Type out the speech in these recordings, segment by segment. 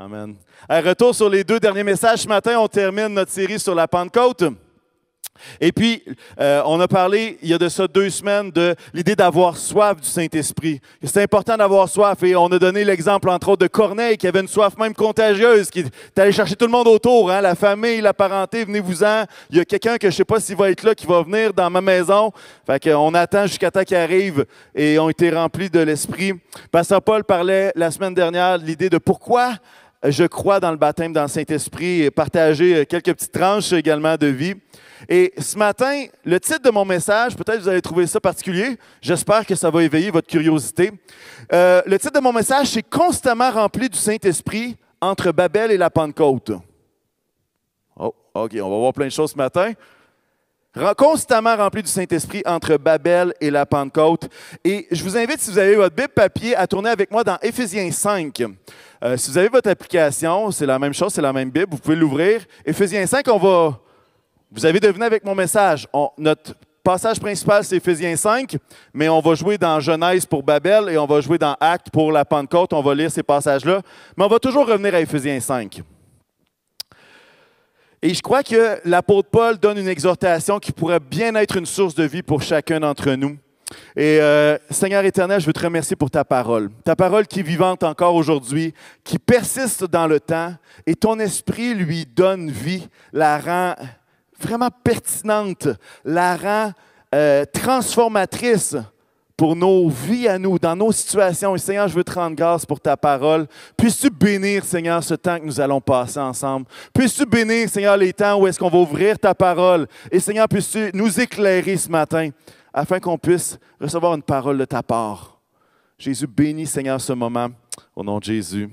Amen. Un retour sur les deux derniers messages. Ce matin, on termine notre série sur la Pentecôte. Et puis, euh, on a parlé il y a de ça deux semaines de l'idée d'avoir soif du Saint-Esprit. C'est important d'avoir soif. Et on a donné l'exemple, entre autres, de Corneille qui avait une soif même contagieuse, qui est allé chercher tout le monde autour, hein, la famille, la parenté, venez-vous-en. Il y a quelqu'un que je ne sais pas s'il va être là, qui va venir dans ma maison. Fait qu'on attend jusqu'à temps qu'il arrive et ont été remplis de l'Esprit. Pasteur Paul parlait la semaine dernière de l'idée de pourquoi je crois dans le baptême dans le Saint-Esprit et partager quelques petites tranches également de vie. Et ce matin, le titre de mon message, peut-être vous allez trouver ça particulier, j'espère que ça va éveiller votre curiosité. Euh, le titre de mon message, c'est Constamment rempli du Saint-Esprit entre Babel et la Pentecôte. Oh, OK, on va voir plein de choses ce matin. Constamment rempli du Saint-Esprit entre Babel et la Pentecôte. Et je vous invite, si vous avez votre Bible papier, à tourner avec moi dans Éphésiens 5. Euh, si vous avez votre application, c'est la même chose, c'est la même Bible, vous pouvez l'ouvrir. Éphésiens 5, on va vous avez deviné avec mon message. notre passage principal, c'est Éphésiens 5, mais on va jouer dans Genèse pour Babel et on va jouer dans Actes pour la Pentecôte. On va lire ces passages-là. Mais on va toujours revenir à Éphésiens 5. Et je crois que l'apôtre Paul donne une exhortation qui pourrait bien être une source de vie pour chacun d'entre nous. Et euh, Seigneur éternel, je veux te remercier pour ta parole. Ta parole qui est vivante encore aujourd'hui, qui persiste dans le temps, et ton esprit lui donne vie, la rend vraiment pertinente, la rend euh, transformatrice pour nos vies à nous, dans nos situations. Et Seigneur, je veux te rendre grâce pour ta parole. Puisses-tu bénir, Seigneur, ce temps que nous allons passer ensemble? Puisses-tu bénir, Seigneur, les temps où est-ce qu'on va ouvrir ta parole? Et Seigneur, puisses-tu nous éclairer ce matin? Afin qu'on puisse recevoir une parole de ta part. Jésus, bénis, Seigneur, ce moment. Au nom de Jésus.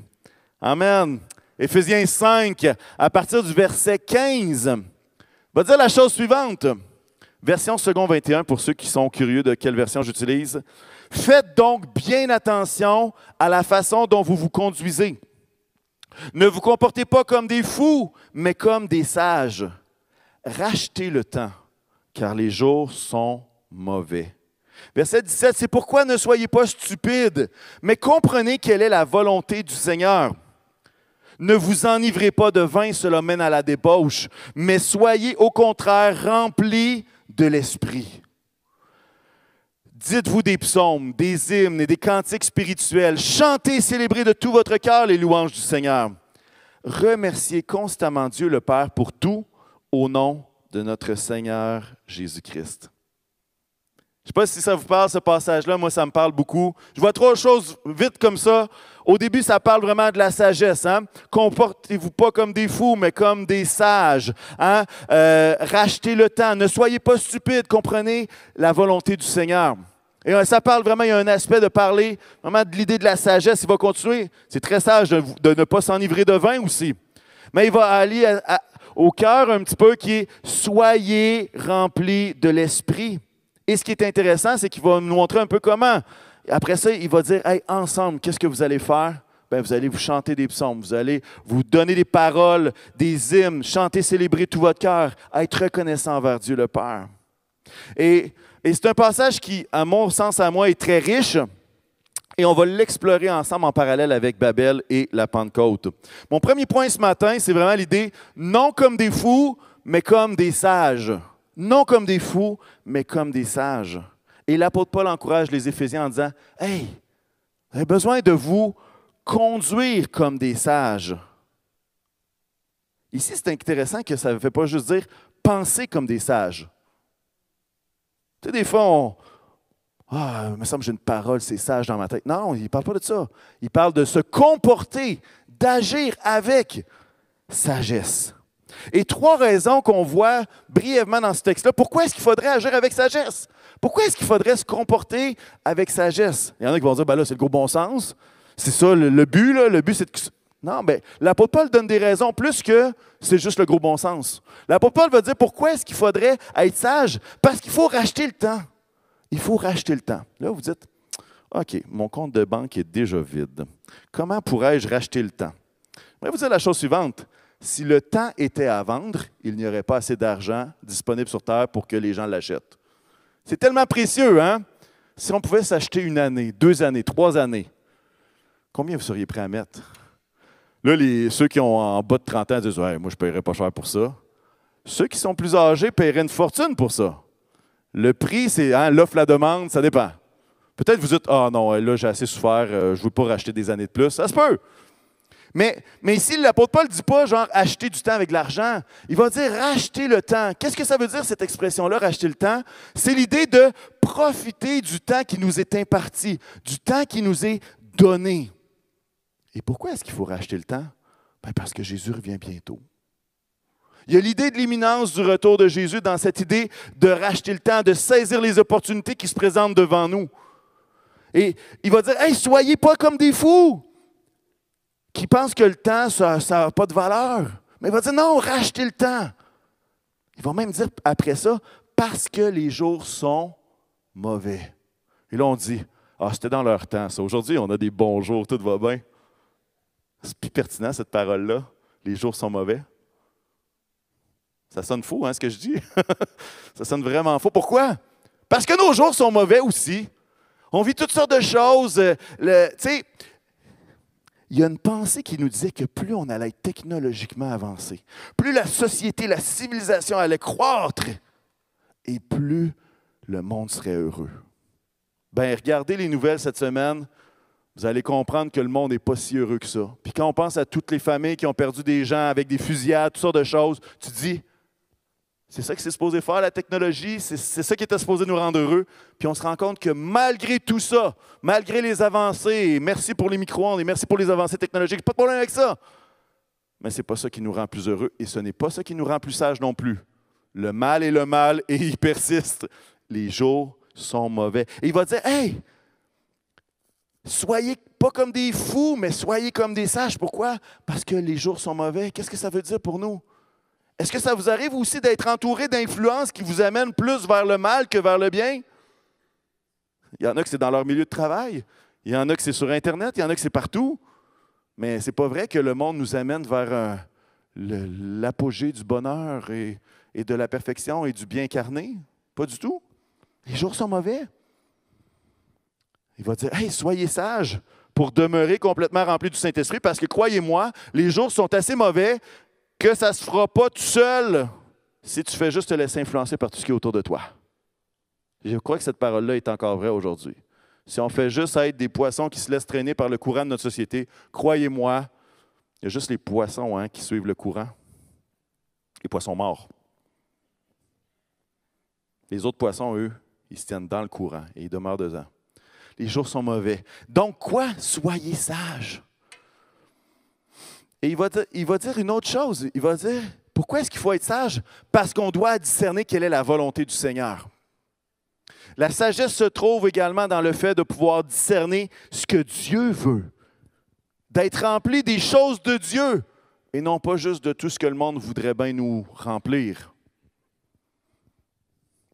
Amen. Éphésiens 5, à partir du verset 15 va dire la chose suivante. Version second 21 pour ceux qui sont curieux de quelle version j'utilise. Faites donc bien attention à la façon dont vous vous conduisez. Ne vous comportez pas comme des fous, mais comme des sages. Rachetez le temps, car les jours sont mauvais. Verset 17, c'est pourquoi ne soyez pas stupides, mais comprenez quelle est la volonté du Seigneur. Ne vous enivrez pas de vin, cela mène à la débauche, mais soyez au contraire remplis de l'Esprit. Dites-vous des psaumes, des hymnes et des cantiques spirituels. Chantez et célébrez de tout votre cœur les louanges du Seigneur. Remerciez constamment Dieu le Père pour tout au nom de notre Seigneur Jésus-Christ. Je ne sais pas si ça vous parle, ce passage-là. Moi, ça me parle beaucoup. Je vois trois choses vite comme ça. Au début, ça parle vraiment de la sagesse. Hein? Comportez-vous pas comme des fous, mais comme des sages. Hein? Euh, rachetez le temps. Ne soyez pas stupides. Comprenez la volonté du Seigneur. Et euh, ça parle vraiment, il y a un aspect de parler vraiment de l'idée de la sagesse. Il va continuer. C'est très sage de, ne pas s'enivrer de vin aussi. Mais il va aller au cœur un petit peu qui est soyez remplis de l'esprit. Et ce qui est intéressant, c'est qu'il va nous montrer un peu comment. Après ça, il va dire, hey, ensemble, qu'est-ce que vous allez faire? Ben, vous allez vous chanter des psaumes, vous allez vous donner des paroles, des hymnes, chanter, célébrer tout votre cœur, être reconnaissant envers Dieu le Père. Et, et c'est un passage qui, à mon sens, à moi, est très riche. Et on va l'explorer ensemble en parallèle avec Babel et la Pentecôte. Mon premier point ce matin, c'est vraiment l'idée, non comme des fous, mais comme des sages non comme des fous, mais comme des sages. Et l'apôtre Paul encourage les Éphésiens en disant, Hey, j'ai besoin de vous conduire comme des sages. Ici, c'est intéressant que ça ne fait pas juste dire penser comme des sages. Tu sais, des fois, on, ah, il me semble que j'ai une parole, c'est sage dans ma tête. Non, il ne parle pas de ça. Il parle de se comporter, d'agir avec sagesse. Et trois raisons qu'on voit brièvement dans ce texte-là. Pourquoi est-ce qu'il faudrait agir avec sagesse? Pourquoi est-ce qu'il faudrait se comporter avec sagesse? Il y en a qui vont dire, ben là, c'est le gros bon sens. C'est ça le, but, là. Le but, c'est de... Non, mais l'apôtre Paul donne des raisons plus que c'est juste le gros bon sens. L'apôtre Paul va dire pourquoi est-ce qu'il faudrait être sage? Parce qu'il faut racheter le temps. Il faut racheter le temps. Là, vous dites, OK, mon compte de banque est déjà vide. Comment pourrais-je racheter le temps? Je vais vous dire la chose suivante si le temps était à vendre, il n'y aurait pas assez d'argent disponible sur Terre pour que les gens l'achètent. C'est tellement précieux, hein? Si on pouvait s'acheter une année, deux années, trois années, combien vous seriez prêt à mettre? Là, ceux qui ont en bas de 30 ans disent ouais, Moi, je ne paierais pas cher pour ça. Ceux qui sont plus âgés paieraient une fortune pour ça. Le prix, c'est hein, l'offre, la demande, ça dépend. Peut-être vous dites Ah non, là, j'ai assez souffert, euh, je ne veux pas racheter des années de plus. Ça se peut. Mais, ici, l'apôtre Paul ne dit pas genre acheter du temps avec l'argent. Il va dire racheter le temps. Qu'est-ce que ça veut dire, cette expression-là, racheter le temps? C'est l'idée de profiter du temps qui nous est imparti, du temps qui nous est donné. Et pourquoi est-ce qu'il faut racheter le temps? Ben, parce que Jésus revient bientôt. Il y a l'idée de l'imminence du retour de Jésus dans cette idée de racheter le temps, de saisir les opportunités qui se présentent devant nous. Et il va dire, hey, soyez pas comme des fous qui pensent que le temps, ça n'a pas de valeur. Mais il va dire, non, rachetez le temps. Il va même dire après ça, parce que les jours sont mauvais. Et là, on dit, ah, c'était dans leur temps. Aujourd'hui, on a des bons jours, tout va bien. C'est plus pertinent, cette parole-là. Les jours sont mauvais. Ça sonne faux, hein, ce que je dis? ça sonne vraiment faux. Pourquoi? Parce que nos jours sont mauvais aussi. On vit toutes sortes de choses. Euh, tu sais, il y a une pensée qui nous disait que plus on allait être technologiquement avancé, plus la société, la civilisation allait croître, et plus le monde serait heureux. Ben, regardez les nouvelles cette semaine, vous allez comprendre que le monde n'est pas si heureux que ça. Puis quand on pense à toutes les familles qui ont perdu des gens avec des fusillades, toutes sortes de choses, tu dis, c'est ça que c'est supposé faire, la technologie, c'est ça qui était supposé nous rendre heureux. Puis on se rend compte que malgré tout ça, malgré les avancées, merci pour les micro-ondes et merci pour les avancées technologiques, pas de problème avec ça. Mais ce n'est pas ça qui nous rend plus heureux et ce n'est pas ça qui nous rend plus sages non plus. Le mal est le mal et il persiste. Les jours sont mauvais. Et il va dire, hey, soyez pas comme des fous, mais soyez comme des sages. Pourquoi? Parce que les jours sont mauvais. Qu'est-ce que ça veut dire pour nous? Est-ce que ça vous arrive aussi d'être entouré d'influences qui vous amènent plus vers le mal que vers le bien? Il y en a que c'est dans leur milieu de travail, il y en a que c'est sur Internet, il y en a que c'est partout. Mais ce n'est pas vrai que le monde nous amène vers l'apogée du bonheur et, et, de la perfection et du bien carné. Pas du tout. Les jours sont mauvais. Il va dire Hey, soyez sages pour demeurer complètement remplis du Saint-Esprit, parce que croyez-moi, les jours sont assez mauvais que ça ne se fera pas tout seul si tu fais juste te laisser influencer par tout ce qui est autour de toi. Je crois que cette parole-là est encore vraie aujourd'hui. Si on fait juste être des poissons qui se laissent traîner par le courant de notre société, croyez-moi, il y a juste les poissons hein, qui suivent le courant. Les poissons morts. Les autres poissons, eux, ils se tiennent dans le courant et ils demeurent dedans. Les jours sont mauvais. Donc quoi? Soyez sages. Et il va, dire une autre chose. Il va dire, pourquoi est-ce qu'il faut être sage? Parce qu'on doit discerner quelle est la volonté du Seigneur. La sagesse se trouve également dans le fait de pouvoir discerner ce que Dieu veut, d'être rempli des choses de Dieu et non pas juste de tout ce que le monde voudrait bien nous remplir.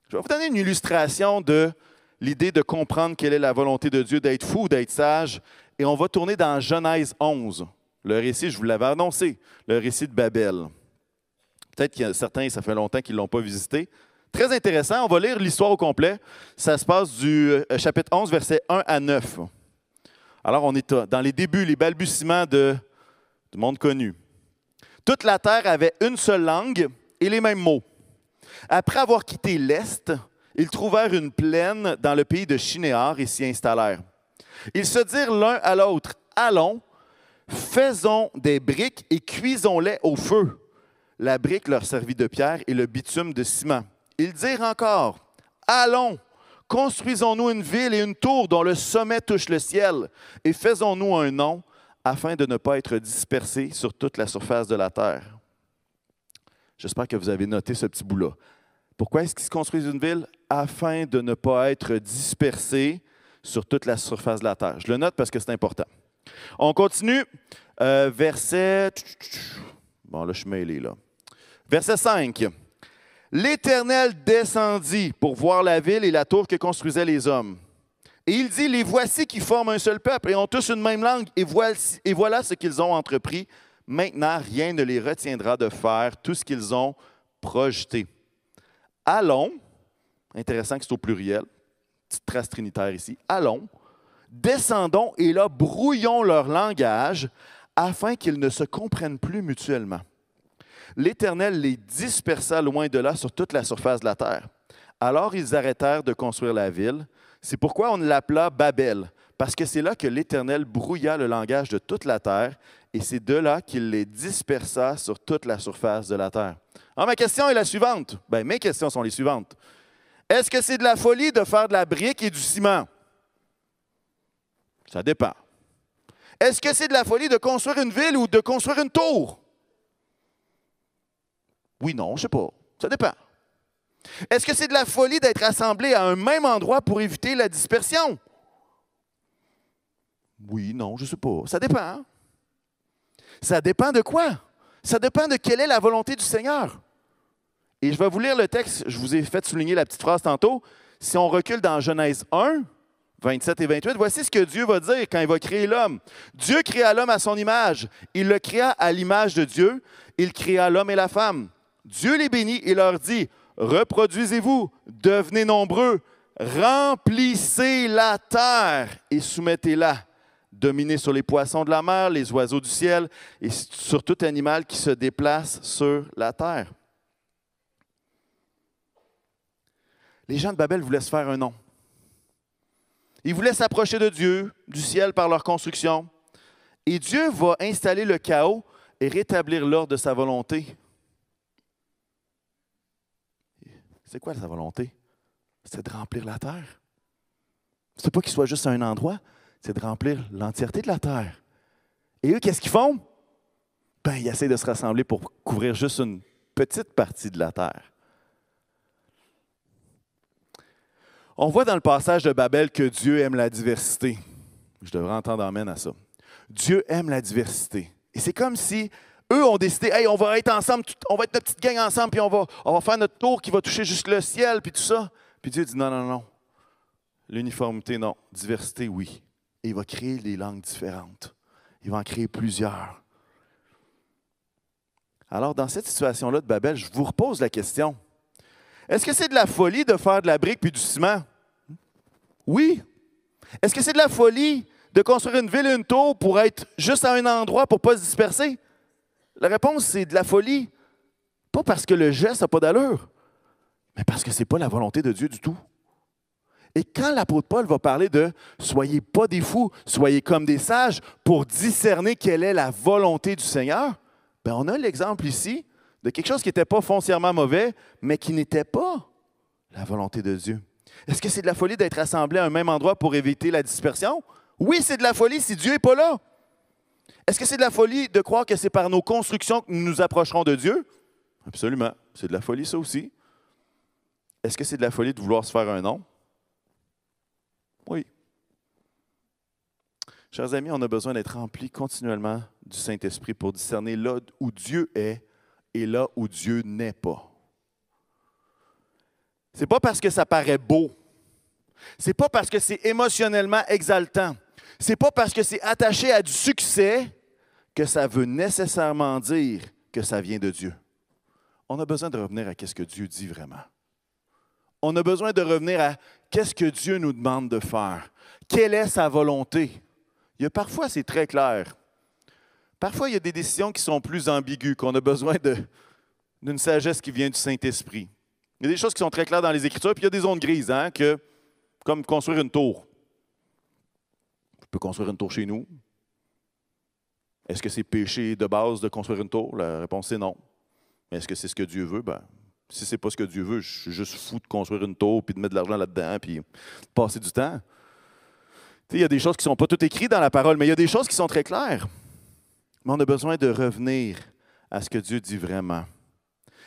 Je vais vous donner une illustration de l'idée de comprendre quelle est la volonté de Dieu, d'être fou, d'être sage, et on va tourner dans Genèse 11. Le récit, je vous l'avais annoncé, le récit de Babel. Peut-être qu'il y a certains, ça fait longtemps qu'ils ne l'ont pas visité. Très intéressant, on va lire l'histoire au complet. Ça se passe du euh, chapitre 11, versets 1 à 9. Alors, on est dans les débuts, les balbutiements de, du monde connu. Toute la terre avait une seule langue et les mêmes mots. Après avoir quitté l'Est, ils trouvèrent une plaine dans le pays de Chinéar et s'y installèrent. Ils se dirent l'un à l'autre, Allons, Faisons des briques et cuisons-les au feu. La brique leur servit de pierre et le bitume de ciment. Ils dirent encore, Allons, construisons-nous une ville et une tour dont le sommet touche le ciel, et faisons-nous un nom afin de ne pas être dispersés sur toute la surface de la terre. J'espère que vous avez noté ce petit bout-là. Pourquoi est-ce qu'ils se construisent une ville? Afin de ne pas être dispersés sur toute la surface de la terre. Je le note parce que c'est important. On continue. Euh, verset. Bon, là, je suis là. Verset 5. L'Éternel descendit pour voir la ville et la tour que construisaient les hommes. Et il dit, les voici qui forment un seul peuple et ont tous une même langue, et et voilà ce qu'ils ont entrepris. Maintenant, rien ne les retiendra de faire tout ce qu'ils ont projeté. Allons, intéressant que c'est au pluriel, petite trace trinitaire ici, allons, descendons et là, brouillons leur langage afin qu'ils ne se comprennent plus mutuellement. L'Éternel les dispersa loin de là sur toute la surface de la terre. Alors ils arrêtèrent de construire la ville. C'est pourquoi on l'appela Babel, parce que c'est là que l'Éternel brouilla le langage de toute la terre, et c'est de là qu'il les dispersa sur toute la surface de la terre. Ma question est la suivante. Ben, mes questions sont les suivantes. Est-ce que c'est de la folie de faire de la brique et du ciment? Ça dépend. Est-ce que c'est de la folie de construire une ville ou de construire une tour? Oui, non, je ne sais pas. Ça dépend. Est-ce que c'est de la folie d'être assemblé à un même endroit pour éviter la dispersion? Oui, non, je ne sais pas. Ça dépend. Ça dépend de quoi? Ça dépend de quelle est la volonté du Seigneur. Et je vais vous lire le texte. Je vous ai fait souligner la petite phrase tantôt. Si on recule dans Genèse 1, 27 et 28, voici ce que Dieu va dire quand il va créer l'homme. Dieu créa l'homme à son image. Il le créa à l'image de Dieu. Il créa l'homme et la femme. Dieu les bénit et leur dit, reproduisez-vous, devenez nombreux, remplissez la terre et soumettez-la. Dominez sur les poissons de la mer, les oiseaux du ciel et sur tout animal qui se déplace sur la terre. Les gens de Babel voulaient se faire un nom. Ils voulaient s'approcher de Dieu, du ciel par leur construction. Et Dieu va installer le chaos et rétablir l'ordre de sa volonté. C'est quoi sa volonté? C'est de remplir la terre. C'est pas qu'il soit juste à un endroit, c'est de remplir l'entièreté de la terre. Et eux, qu'est-ce qu'ils font? Ben, ils essaient de se rassembler pour couvrir juste une petite partie de la terre. On voit dans le passage de Babel que Dieu aime la diversité. Je devrais entendre amène à ça. Dieu aime la diversité. Et c'est comme si eux ont décidé, hey, on va être ensemble, on va être notre petite gang ensemble, puis on va, on va faire notre tour qui va toucher juste le ciel, puis tout ça. Puis Dieu dit, non, non, non. L'uniformité, non. Diversité, oui. Et il va créer des langues différentes. Il va en créer plusieurs. Alors, dans cette situation-là de Babel, je vous repose la question. Est-ce que c'est de la folie de faire de la brique puis du ciment? Oui. Est-ce que c'est de la folie de construire une ville une tour pour être juste à un endroit pour ne pas se disperser? La réponse, c'est de la folie. Pas parce que le geste n'a pas d'allure, mais parce que ce n'est pas la volonté de Dieu du tout. Et quand l'apôtre Paul va parler de soyez pas des fous, soyez comme des sages pour discerner quelle est la volonté du Seigneur, bien, on a l'exemple ici de quelque chose qui n'était pas foncièrement mauvais, mais qui n'était pas la volonté de Dieu. Est-ce que c'est de la folie d'être assemblé à un même endroit pour éviter la dispersion? Oui, c'est de la folie si Dieu n'est pas là. Est-ce que c'est de la folie de croire que c'est par nos constructions que nous nous approcherons de Dieu? Absolument. C'est de la folie, ça aussi. Est-ce que c'est de la folie de vouloir se faire un nom? Oui. Chers amis, on a besoin d'être remplis continuellement du Saint-Esprit pour discerner là où Dieu est et là où Dieu n'est pas. C'est pas parce que ça paraît beau. C'est pas parce que c'est émotionnellement exaltant. C'est pas parce que c'est attaché à du succès que ça veut nécessairement dire que ça vient de Dieu. On a besoin de revenir à ce que Dieu dit vraiment. On a besoin de revenir à qu'est-ce que Dieu nous demande de faire. Quelle est sa volonté? Il y a parfois, c'est très clair. Parfois, il y a des décisions qui sont plus ambiguës, qu'on a besoin d'une sagesse qui vient du Saint-Esprit. Il y a des choses qui sont très claires dans les Écritures, puis il y a des zones grises, hein, que, comme construire une tour. Je peux construire une tour chez nous. Est-ce que c'est péché de base de construire une tour? La réponse est non. Mais est-ce que c'est ce que Dieu veut? Ben, si ce n'est pas ce que Dieu veut, je suis juste fou de construire une tour, puis de mettre de l'argent là-dedans, puis de passer du temps. Il y a des choses qui ne sont pas toutes écrites dans la parole, mais il y a des choses qui sont très claires. Mais on a besoin de revenir à ce que Dieu dit vraiment.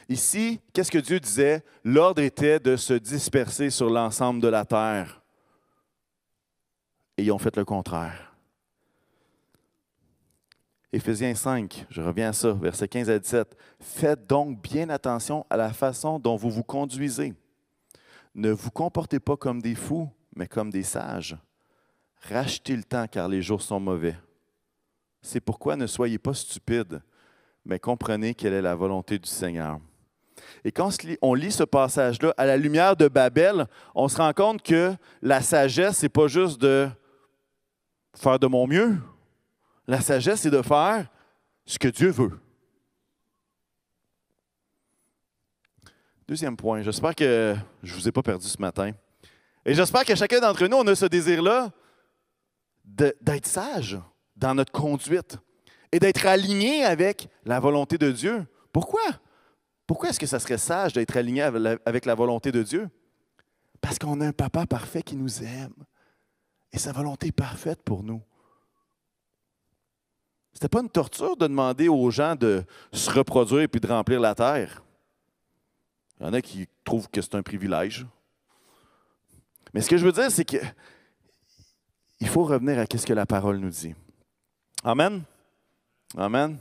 Ici, qu'est-ce que Dieu disait? L'ordre était de se disperser sur l'ensemble de la terre. Et ils ont fait le contraire. Éphésiens 5, je reviens à ça, versets 15 à 17. Faites donc bien attention à la façon dont vous vous conduisez. Ne vous comportez pas comme des fous, mais comme des sages. Rachetez le temps car les jours sont mauvais. C'est pourquoi ne soyez pas stupides, mais comprenez quelle est la volonté du Seigneur. Et quand on lit ce passage-là, à la lumière de Babel, on se rend compte que la sagesse, ce n'est pas juste de faire de mon mieux. La sagesse, c'est de faire ce que Dieu veut. Deuxième point, j'espère que je ne vous ai pas perdu ce matin. Et j'espère que chacun d'entre nous, on a ce désir-là d'être sage dans notre conduite et d'être aligné avec la volonté de Dieu. Pourquoi? Pourquoi est-ce que ça serait sage d'être aligné avec la volonté de Dieu? Parce qu'on a un papa parfait qui nous aime. Et sa volonté est parfaite pour nous. Ce n'était pas une torture de demander aux gens de se reproduire et puis de remplir la terre. Il y en a qui trouvent que c'est un privilège. Mais ce que je veux dire, c'est que il faut revenir à ce que la parole nous dit. Amen. Amen.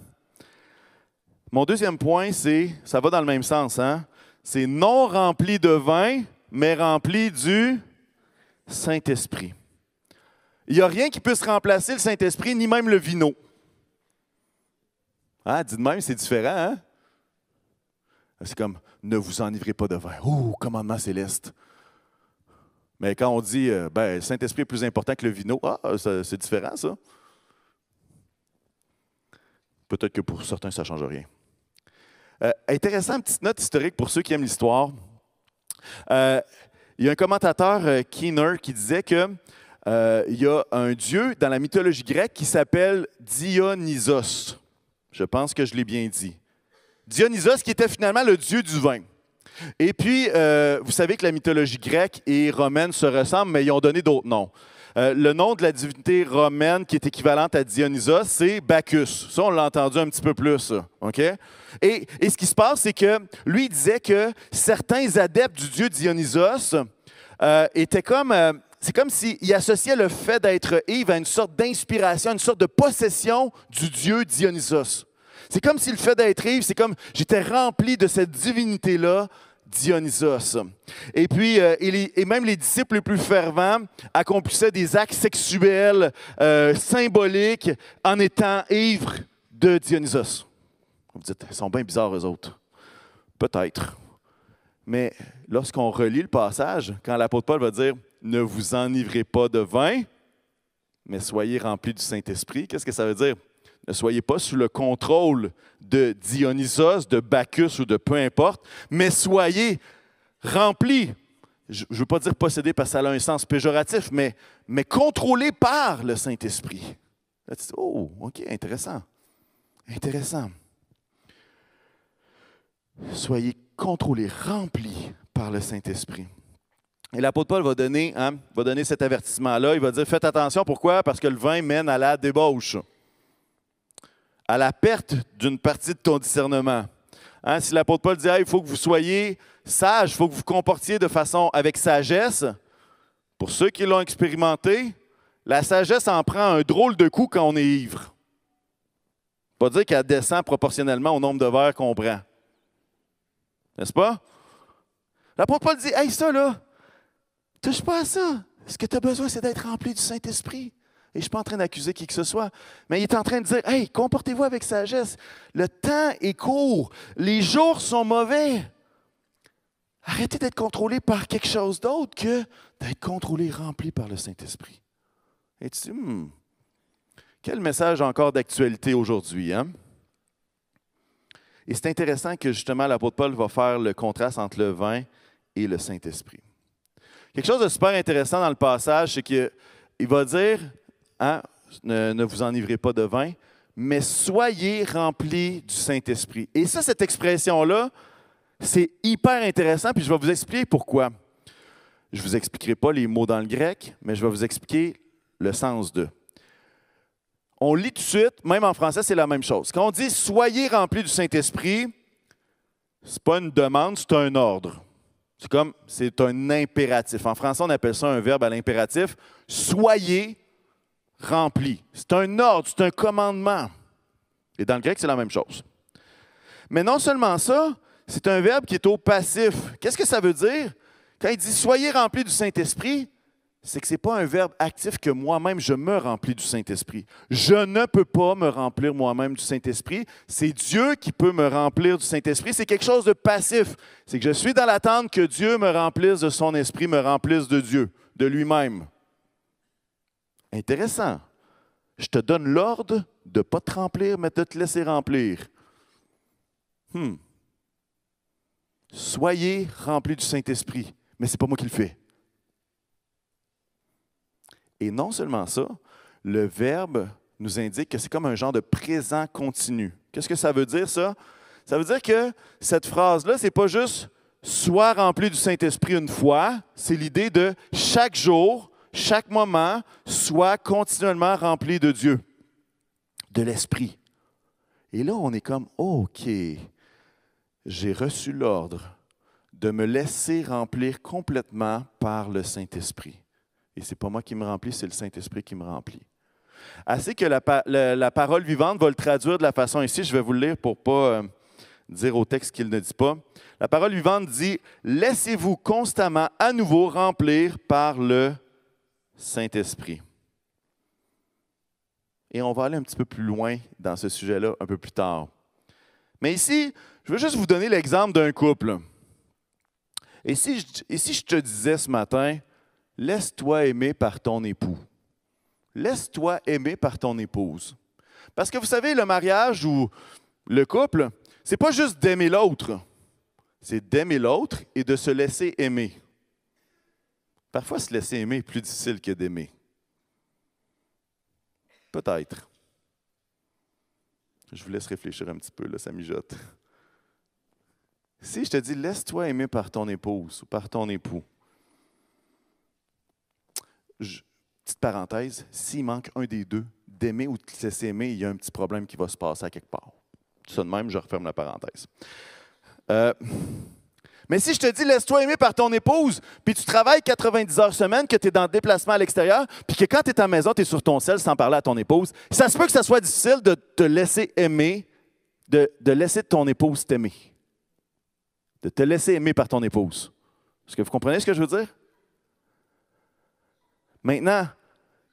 Mon deuxième point, c'est, ça va dans le même sens, hein? C'est non rempli de vin, mais rempli du Saint-Esprit. Il n'y a rien qui puisse remplacer le Saint-Esprit, ni même le vino. Ah, dites même, c'est différent, hein? C'est comme, ne vous enivrez pas de vin. Oh, commandement céleste. Mais quand on dit, euh, ben, le Saint-Esprit est plus important que le vino, ah, c'est différent, ça. Peut-être que pour certains, ça ne change rien. Euh, intéressant, petite note historique pour ceux qui aiment l'histoire. Euh, il y a un commentateur, Keener, qui disait que il y a un dieu dans la mythologie grecque qui s'appelle Dionysos. Je pense que je l'ai bien dit. Dionysos qui était finalement le dieu du vin. Et puis, euh, vous savez que la mythologie grecque et romaine se ressemblent, mais ils ont donné d'autres noms. Euh, le nom de la divinité romaine qui est équivalente à Dionysos, c'est Bacchus. Ça, on l'a entendu un petit peu plus. Et, ce qui se passe, c'est que lui, il disait que certains adeptes du dieu Dionysos euh, étaient comme. c'est comme s'il associait le fait d'être Yves à une sorte d'inspiration, une sorte de possession du dieu Dionysos. C'est comme si le fait d'être Yves, c'est comme j'étais rempli de cette divinité-là, Dionysos. Et puis, euh, et, même les disciples les plus fervents accomplissaient des actes sexuels euh, symboliques en étant ivres de Dionysos. Vous dites, ils sont bien bizarres, eux autres. Peut-être. Mais lorsqu'on relit le passage, quand l'apôtre Paul va dire Ne vous enivrez pas de vin, mais soyez remplis du Saint-Esprit, qu'est-ce que ça veut dire? Ne soyez pas sous le contrôle de Dionysos, de Bacchus ou de peu importe, mais soyez remplis. Je ne veux pas dire possédés parce que ça a un sens péjoratif, mais, mais contrôlés par le Saint-Esprit. Oh, OK, intéressant. Intéressant. Soyez contrôlés, remplis par le Saint-Esprit. Et l'apôtre Paul va donner, hein, va donner cet avertissement-là. Il va dire Faites attention, pourquoi? Parce que le vin mène à la débauche à la perte d'une partie de ton discernement. Hein, si l'apôtre Paul dit il faut que vous soyez sages, il faut que vous comportiez de façon avec sagesse, pour ceux qui l'ont expérimenté, la sagesse en prend un drôle de coup quand on est ivre. Pas dire qu'elle descend proportionnellement au nombre de verres qu'on prend. N'est-ce pas? L'apôtre Paul dit Hey, ça là, touche pas à ça. Ce que tu as besoin, c'est d'être rempli du Saint-Esprit. Et je ne suis pas en train d'accuser qui que ce soit. Mais il est en train de dire Hey, comportez-vous avec sagesse. Le temps est court. Les jours sont mauvais. Arrêtez d'être contrôlé par quelque chose d'autre que d'être contrôlé, rempli par le Saint-Esprit. Et tu dis hmm, Quel message encore d'actualité aujourd'hui, hein? Et c'est intéressant que justement l'apôtre Paul va faire le contraste entre le vin et le Saint-Esprit. Quelque chose de super intéressant dans le passage, c'est qu'il va dire Hein? ne, vous enivrez pas de vin, mais soyez remplis du Saint-Esprit. Et ça, cette expression-là, c'est hyper intéressant, puis je vais vous expliquer pourquoi. Je ne vous expliquerai pas les mots dans le grec, mais je vais vous expliquer le sens de. On lit tout de suite, même en français, c'est la même chose. Quand on dit soyez remplis du Saint-Esprit, ce n'est pas une demande, c'est un ordre. C'est comme, c'est un impératif. En français, on appelle ça un verbe à l'impératif. Soyez rempli. C'est un ordre, c'est un commandement. Et dans le grec, c'est la même chose. Mais non seulement ça, c'est un verbe qui est au passif. Qu'est-ce que ça veut dire? Quand il dit soyez remplis du Saint-Esprit, c'est que ce n'est pas un verbe actif que moi-même je me remplis du Saint-Esprit. Je ne peux pas me remplir moi-même du Saint-Esprit. C'est Dieu qui peut me remplir du Saint-Esprit. C'est quelque chose de passif. C'est que je suis dans l'attente que Dieu me remplisse de son esprit, me remplisse de Dieu, de lui-même. Intéressant. Je te donne l'ordre de ne pas te remplir, mais de te laisser remplir. Hmm. Soyez remplis du Saint-Esprit, mais ce n'est pas moi qui le fais. Et non seulement ça, le verbe nous indique que c'est comme un genre de présent continu. Qu'est-ce que ça veut dire, ça? Ça veut dire que cette phrase-là, ce n'est pas juste sois rempli du Saint-Esprit une fois, c'est l'idée de chaque jour, chaque moment, sois continuellement rempli de Dieu, de l'Esprit. Et là, on est comme, OK, j'ai reçu l'ordre de me laisser remplir complètement par le Saint-Esprit. Et ce n'est pas moi qui me remplis, c'est le Saint-Esprit qui me remplit. Assez que la, la, parole vivante va le traduire de la façon ici, je vais vous le lire pour ne pas euh, dire au texte qu'il ne dit pas. La parole vivante dit, Laissez-vous constamment à nouveau remplir par le Saint-Esprit. Et on va aller un petit peu plus loin dans ce sujet-là un peu plus tard. Mais ici, je veux juste vous donner l'exemple d'un couple. Et si, je, et si je te disais ce matin, laisse-toi aimer par ton époux. Laisse-toi aimer par ton épouse. Parce que vous savez, le mariage ou le couple, c'est pas juste d'aimer l'autre, c'est d'aimer l'autre et de se laisser aimer. Parfois, se laisser aimer est plus difficile que d'aimer. Peut-être. Je vous laisse réfléchir un petit peu, là, ça mijote. Si je te dis, laisse-toi aimer par ton épouse ou par ton époux, petite parenthèse, s'il manque un des deux, d'aimer ou de te laisser aimer, il y a un petit problème qui va se passer à quelque part. Ça de même, je referme la parenthèse. Euh, mais si je te dis, laisse-toi aimer par ton épouse, puis tu travailles 90 heures semaine, que tu es dans le déplacement à l'extérieur, puis que quand tu es à la maison, tu es sur ton sel sans parler à ton épouse, ça se peut que ça soit difficile de te laisser aimer, de, de laisser ton épouse t'aimer. De te laisser aimer par ton épouse. Est-ce que vous comprenez ce que je veux dire? Maintenant,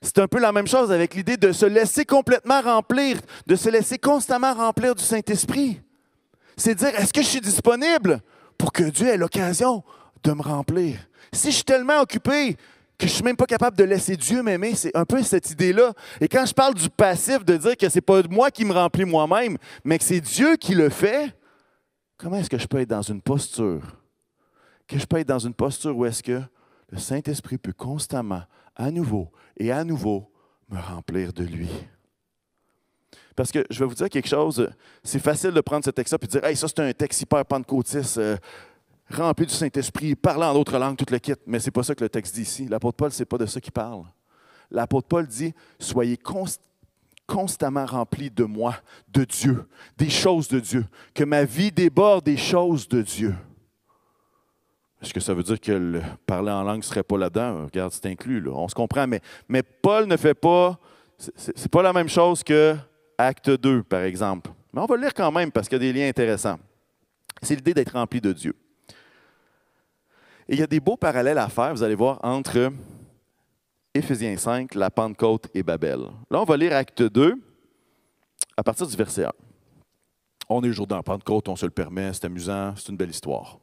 c'est un peu la même chose avec l'idée de se laisser complètement remplir, de se laisser constamment remplir du Saint-Esprit. C'est dire, est-ce que je suis disponible? Pour que Dieu ait l'occasion de me remplir? Si je suis tellement occupé que je ne suis même pas capable de laisser Dieu m'aimer, c'est un peu cette idée-là. Et quand je parle du passif, de dire que ce n'est pas moi qui me remplis moi-même, mais que c'est Dieu qui le fait, comment est-ce que je peux être dans une posture? Que je peux être dans une posture où est-ce que le Saint-Esprit peut constamment à nouveau et à nouveau me remplir de lui? Parce que je vais vous dire quelque chose, c'est facile de prendre ce texte-là et de dire Hey, ça, c'est un texte hyper pentecôtiste, euh, rempli du Saint-Esprit, parlant en d'autres langues, tout le kit. Mais ce n'est pas ça que le texte dit ici. L'apôtre Paul, ce n'est pas de ça qu'il parle. L'apôtre Paul dit Soyez constamment remplis de moi, de Dieu, des choses de Dieu, que ma vie déborde des choses de Dieu. Est-ce que ça veut dire que le parler en langue ne serait pas là-dedans? Regarde, c'est inclus, on se comprend. Mais, mais Paul ne fait pas. Ce n'est pas la même chose que Acte 2, par exemple. Mais on va le lire quand même parce qu'il y a des liens intéressants. C'est l'idée d'être rempli de Dieu. Et il y a des beaux parallèles à faire, vous allez voir, entre Éphésiens 5, la Pentecôte et Babel. Là, on va lire Acte 2 à partir du verset 1. On est le jour de la Pentecôte, on se le permet, c'est amusant, c'est une belle histoire.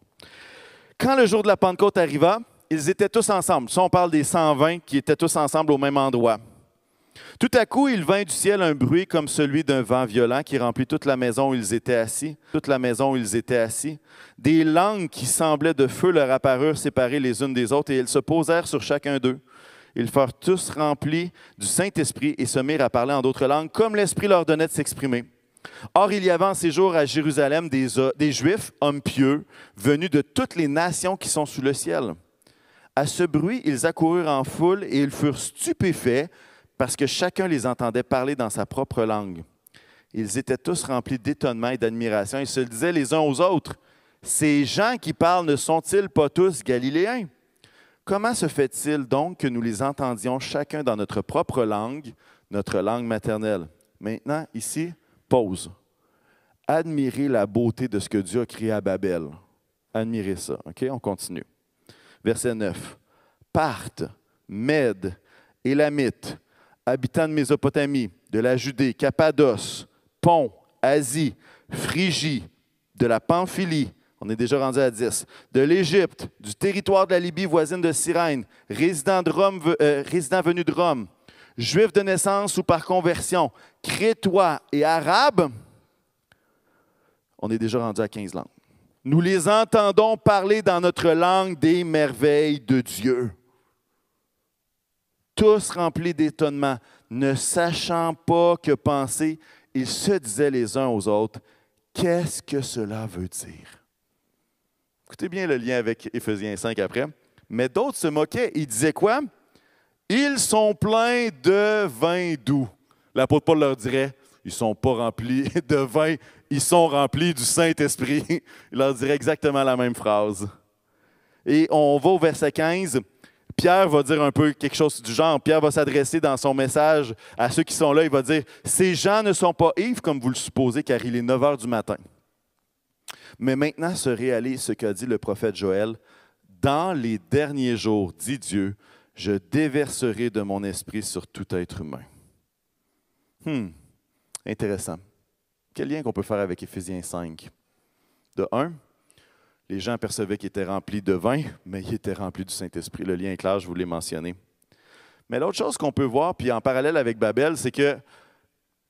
Quand le jour de la Pentecôte arriva, ils étaient tous ensemble. Ça, on parle des 120 qui étaient tous ensemble au même endroit. Tout à coup, il vint du ciel un bruit comme celui d'un vent violent qui remplit toute la maison où ils étaient assis, toute la maison où ils étaient assis. Des langues qui semblaient de feu leur apparurent séparées les unes des autres et elles se posèrent sur chacun d'eux. Ils furent tous remplis du Saint-Esprit et se mirent à parler en d'autres langues comme l'Esprit leur donnait de s'exprimer. Or, il y avait en ces jours à Jérusalem des, des, Juifs, hommes pieux, venus de toutes les nations qui sont sous le ciel. À ce bruit, ils accoururent en foule et ils furent stupéfaits parce que chacun les entendait parler dans sa propre langue. Ils étaient tous remplis d'étonnement et d'admiration. Ils se disaient les uns aux autres, Ces gens qui parlent ne sont-ils pas tous galiléens? Comment se fait-il donc que nous les entendions chacun dans notre propre langue, notre langue maternelle? Maintenant, ici, Pause. Admirez la beauté de ce que Dieu a créé à Babel. Admirez ça. OK? On continue. Verset 9. Parthes, Mèdes, Élamites, habitants de Mésopotamie, de la Judée, Cappadoce, Pont, Asie, Phrygie, de la Pamphylie, on est déjà rendu à 10, de l'Égypte, du territoire de la Libye voisine de Cyrène, résidents, de Rome, euh, résidents venus de Rome, juif de naissance ou par conversion, crétois et arabe, on est déjà rendu à 15 langues. Nous les entendons parler dans notre langue des merveilles de Dieu. Tous remplis d'étonnement, ne sachant pas que penser, ils se disaient les uns aux autres, qu'est-ce que cela veut dire? Écoutez bien le lien avec Éphésiens 5 après. Mais d'autres se moquaient. Ils disaient quoi? Ils sont pleins de vin doux. L'apôtre Paul leur dirait, ils ne sont pas remplis de vin, ils sont remplis du Saint-Esprit. Il leur dirait exactement la même phrase. Et on va au verset 15. Pierre va dire un peu quelque chose du genre. Pierre va s'adresser dans son message à ceux qui sont là. Il va dire Ces gens ne sont pas ivres comme vous le supposez, car il est 9 heures du matin. Mais maintenant se réalise ce qu'a dit le prophète Joël Dans les derniers jours, dit Dieu, je déverserai de mon esprit sur tout être humain. Hmm, intéressant. Quel lien qu'on peut faire avec Éphésiens 5? De un, les gens percevaient qu'ils étaient remplis de vin, mais ils étaient remplis du Saint-Esprit. Le lien est clair, je vous l'ai mentionné. Mais l'autre chose qu'on peut voir, puis en parallèle avec Babel, c'est que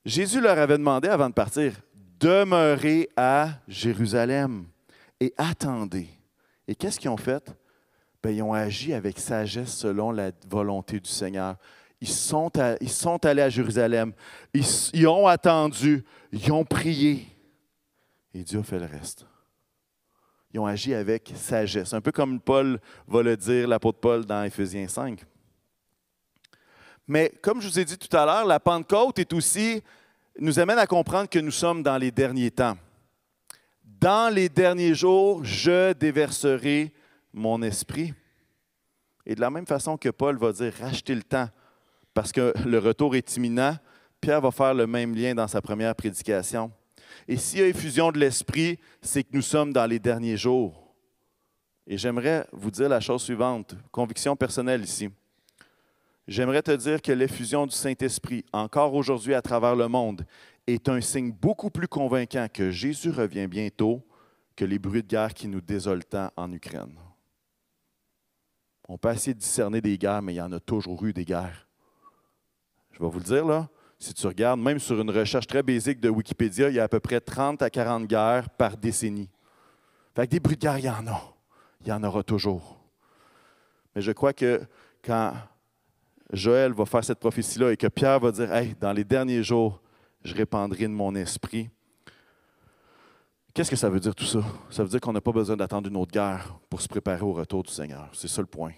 Jésus leur avait demandé avant de partir, demeurez à Jérusalem et attendez. Et qu'est-ce qu'ils ont fait? Ben, ils ont agi avec sagesse selon la volonté du Seigneur. Ils sont, allés à Jérusalem, ils ont attendu, ils ont prié, et Dieu a fait le reste. Ils ont agi avec sagesse, un peu comme Paul va le dire, l'apôtre Paul dans Éphésiens 5. Mais comme je vous ai dit tout à l'heure, la Pentecôte est aussi, nous amène à comprendre que nous sommes dans les derniers temps. Dans les derniers jours, je déverserai mon esprit. Et de la même façon que Paul va dire, rachetez le temps, parce que le retour est imminent, Pierre va faire le même lien dans sa première prédication. Et s'il y a effusion de l'esprit, c'est que nous sommes dans les derniers jours. Et j'aimerais vous dire la chose suivante, conviction personnelle ici. J'aimerais te dire que l'effusion du Saint-Esprit, encore aujourd'hui à travers le monde, est un signe beaucoup plus convaincant que Jésus revient bientôt que les bruits de guerre qui nous désolent tant en Ukraine. On peut essayer de discerner des guerres, mais il y en a toujours eu des guerres. Je vais vous le dire là, si tu regardes, même sur une recherche très basique de Wikipédia, il y a à peu près 30 à 40 guerres par décennie. Fait que des bruits de guerre, il y en a. Il y en aura toujours. Mais je crois que quand Joël va faire cette prophétie-là et que Pierre va dire Hey, dans les derniers jours, je répandrai de mon esprit. Qu'est-ce que ça veut dire tout ça? Ça veut dire qu'on n'a pas besoin d'attendre une autre guerre pour se préparer au retour du Seigneur. C'est ça le point.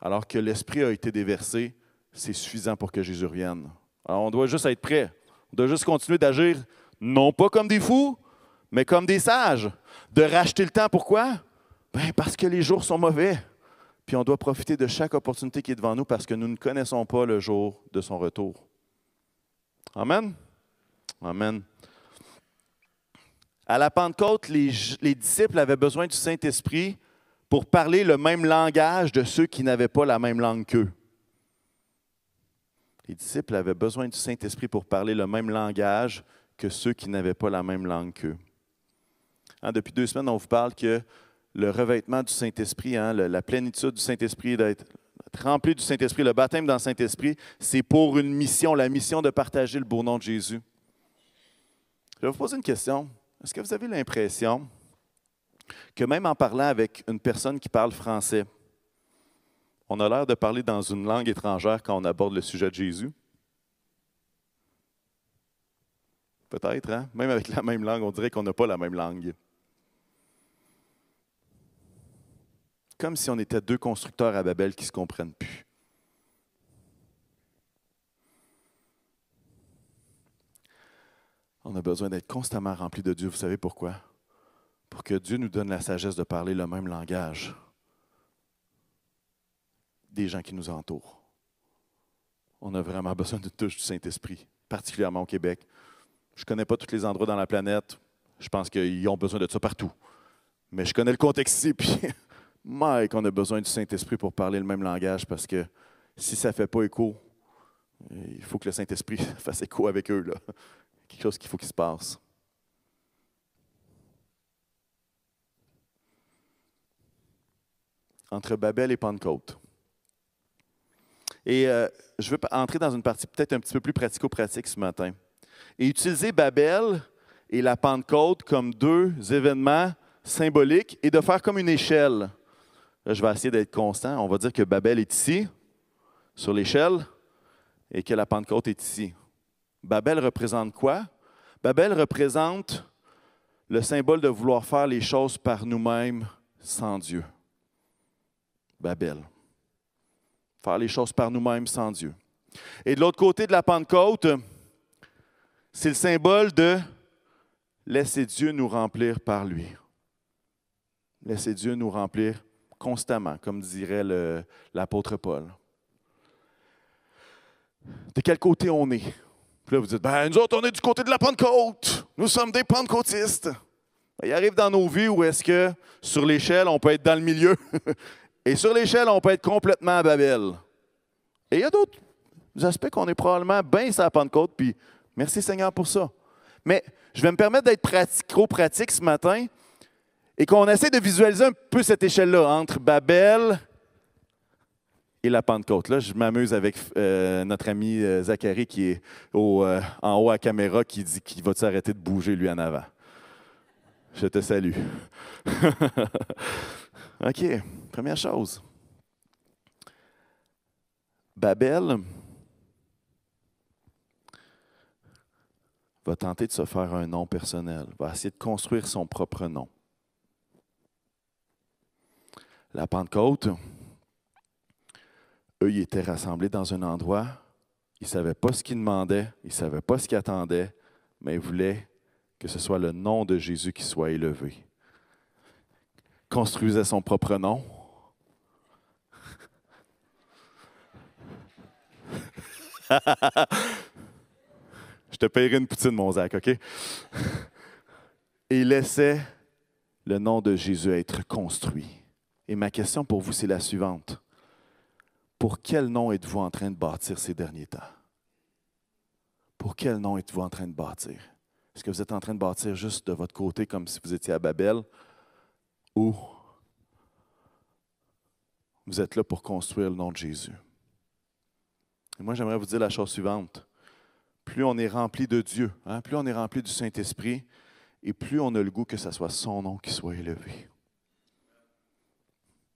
Alors que l'Esprit a été déversé, c'est suffisant pour que Jésus revienne. Alors on doit juste être prêt. On doit juste continuer d'agir, non pas comme des fous, mais comme des sages. De racheter le temps, pourquoi? Ben parce que les jours sont mauvais. Puis on doit profiter de chaque opportunité qui est devant nous parce que nous ne connaissons pas le jour de son retour. Amen. Amen. À la Pentecôte, les, les disciples avaient besoin du Saint-Esprit pour parler le même langage de ceux qui n'avaient pas la même langue qu'eux. Les disciples avaient besoin du Saint-Esprit pour parler le même langage que ceux qui n'avaient pas la même langue qu'eux. Hein, depuis deux semaines, on vous parle que le revêtement du Saint-Esprit, hein, la plénitude du Saint-Esprit, d'être rempli du Saint-Esprit, le baptême dans le Saint-Esprit, c'est pour une mission, la mission de partager le beau nom de Jésus. Je vais vous poser une question. Est-ce que vous avez l'impression que même en parlant avec une personne qui parle français, on a l'air de parler dans une langue étrangère quand on aborde le sujet de Jésus? Peut-être, hein? Même avec la même langue, on dirait qu'on n'a pas la même langue. Comme si on était deux constructeurs à Babel qui ne se comprennent plus. On a besoin d'être constamment rempli de Dieu. Vous savez pourquoi? Pour que Dieu nous donne la sagesse de parler le même langage des gens qui nous entourent. On a vraiment besoin de touche du Saint-Esprit, particulièrement au Québec. Je ne connais pas tous les endroits dans la planète. Je pense qu'ils ont besoin de ça partout. Mais je connais le contexte ici, puis Mike, on a besoin du Saint-Esprit pour parler le même langage parce que si ça ne fait pas écho, il faut que le Saint-Esprit fasse écho avec eux. Là. Quelque chose qu'il faut qu'il se passe. Entre Babel et Pentecôte, Et euh, je veux entrer dans une partie peut-être un petit peu plus pratico-pratique ce matin. Et utiliser Babel et la Pentecôte comme deux événements symboliques et de faire comme une échelle. Là, je vais essayer d'être constant. On va dire que Babel est ici, sur l'échelle, et que la Pentecôte est ici. Babel représente quoi? Babel représente le symbole de vouloir faire les choses par nous-mêmes sans Dieu. Babel. Faire les choses par nous-mêmes sans Dieu. Et de l'autre côté de la Pentecôte, c'est le symbole de laisser Dieu nous remplir par lui. Laisser Dieu nous remplir constamment, comme dirait l'apôtre Paul. De quel côté on est? Puis là, vous dites, ben, nous autres, on est du côté de la Pentecôte. Nous sommes des pentecôtistes. Il arrive dans nos vies où est-ce que sur l'échelle, on peut être dans le milieu. Et sur l'échelle, on peut être complètement à Babel. Et il y a d'autres aspects qu'on est probablement bien sur la Pentecôte, puis merci Seigneur pour ça. Mais je vais me permettre d'être pratico-pratique ce matin et qu'on essaie de visualiser un peu cette échelle-là entre Babel et la Pentecôte. Là, je m'amuse avec euh, notre ami euh, Zachary qui est euh, en haut à la caméra qui dit qu'il va s'arrêter de bouger lui en avant. Je te salue. OK, première chose. Babel va tenter de se faire un nom personnel, va essayer de construire son propre nom. La Pentecôte, eux, ils étaient rassemblés dans un endroit, ils ne savaient pas ce qu'ils demandaient, ils ne savaient pas ce qu'ils attendaient, mais ils voulaient que ce soit le nom de Jésus qui soit élevé. Construisait son propre nom. Je te paierai une poutine, mon Zach, OK? Et laissait le nom de Jésus être construit. Et ma question pour vous, c'est la suivante. Pour quel nom êtes-vous en train de bâtir ces derniers temps? Pour quel nom êtes-vous en train de bâtir? Est-ce que vous êtes en train de bâtir juste de votre côté comme si vous étiez à Babel? Ou vous êtes là pour construire le nom de Jésus? Et moi, j'aimerais vous dire la chose suivante. Plus on est rempli de Dieu, hein, plus on est rempli du Saint-Esprit, et plus on a le goût que ce soit son nom qui soit élevé.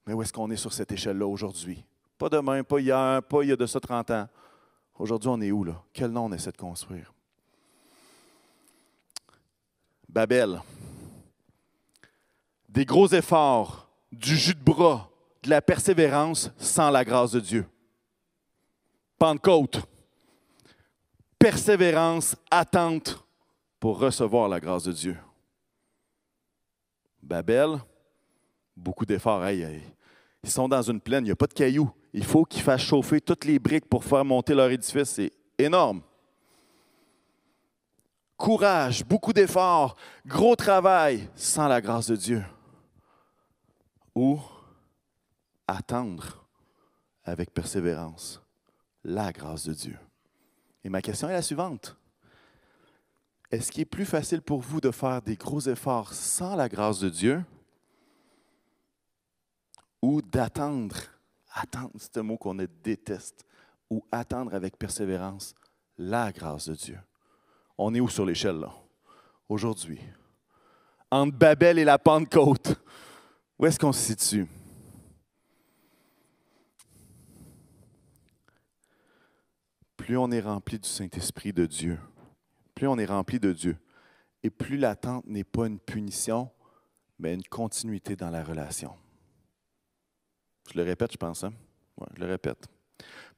Mais où est-ce qu'on est sur cette échelle-là aujourd'hui? Pas demain, pas hier, pas il y a de ça 30 ans. Aujourd'hui, on est où là? Quel nom on essaie de construire? Babel. Des gros efforts, du jus de bras, de la persévérance sans la grâce de Dieu. Pentecôte. Persévérance, attente pour recevoir la grâce de Dieu. Babel, beaucoup d'efforts. ils sont dans une plaine, il n'y a pas de cailloux. Il faut qu'ils fassent chauffer toutes les briques pour faire monter leur édifice. C'est énorme. Courage, beaucoup d'efforts, gros travail sans la grâce de Dieu. Ou attendre avec persévérance la grâce de Dieu. Et ma question est la suivante. Est-ce qu'il est plus facile pour vous de faire des gros efforts sans la grâce de Dieu ou d'attendre, attendre, c'est un mot qu'on déteste, ou attendre avec persévérance la grâce de Dieu? On est où sur l'échelle là? Aujourd'hui. Entre Babel et la Pentecôte. Où est-ce qu'on se situe? Plus on est rempli du Saint-Esprit de Dieu, plus on est rempli de Dieu, et plus l'attente n'est pas une punition, mais une continuité dans la relation. Je le répète, je pense. Hein? je le répète.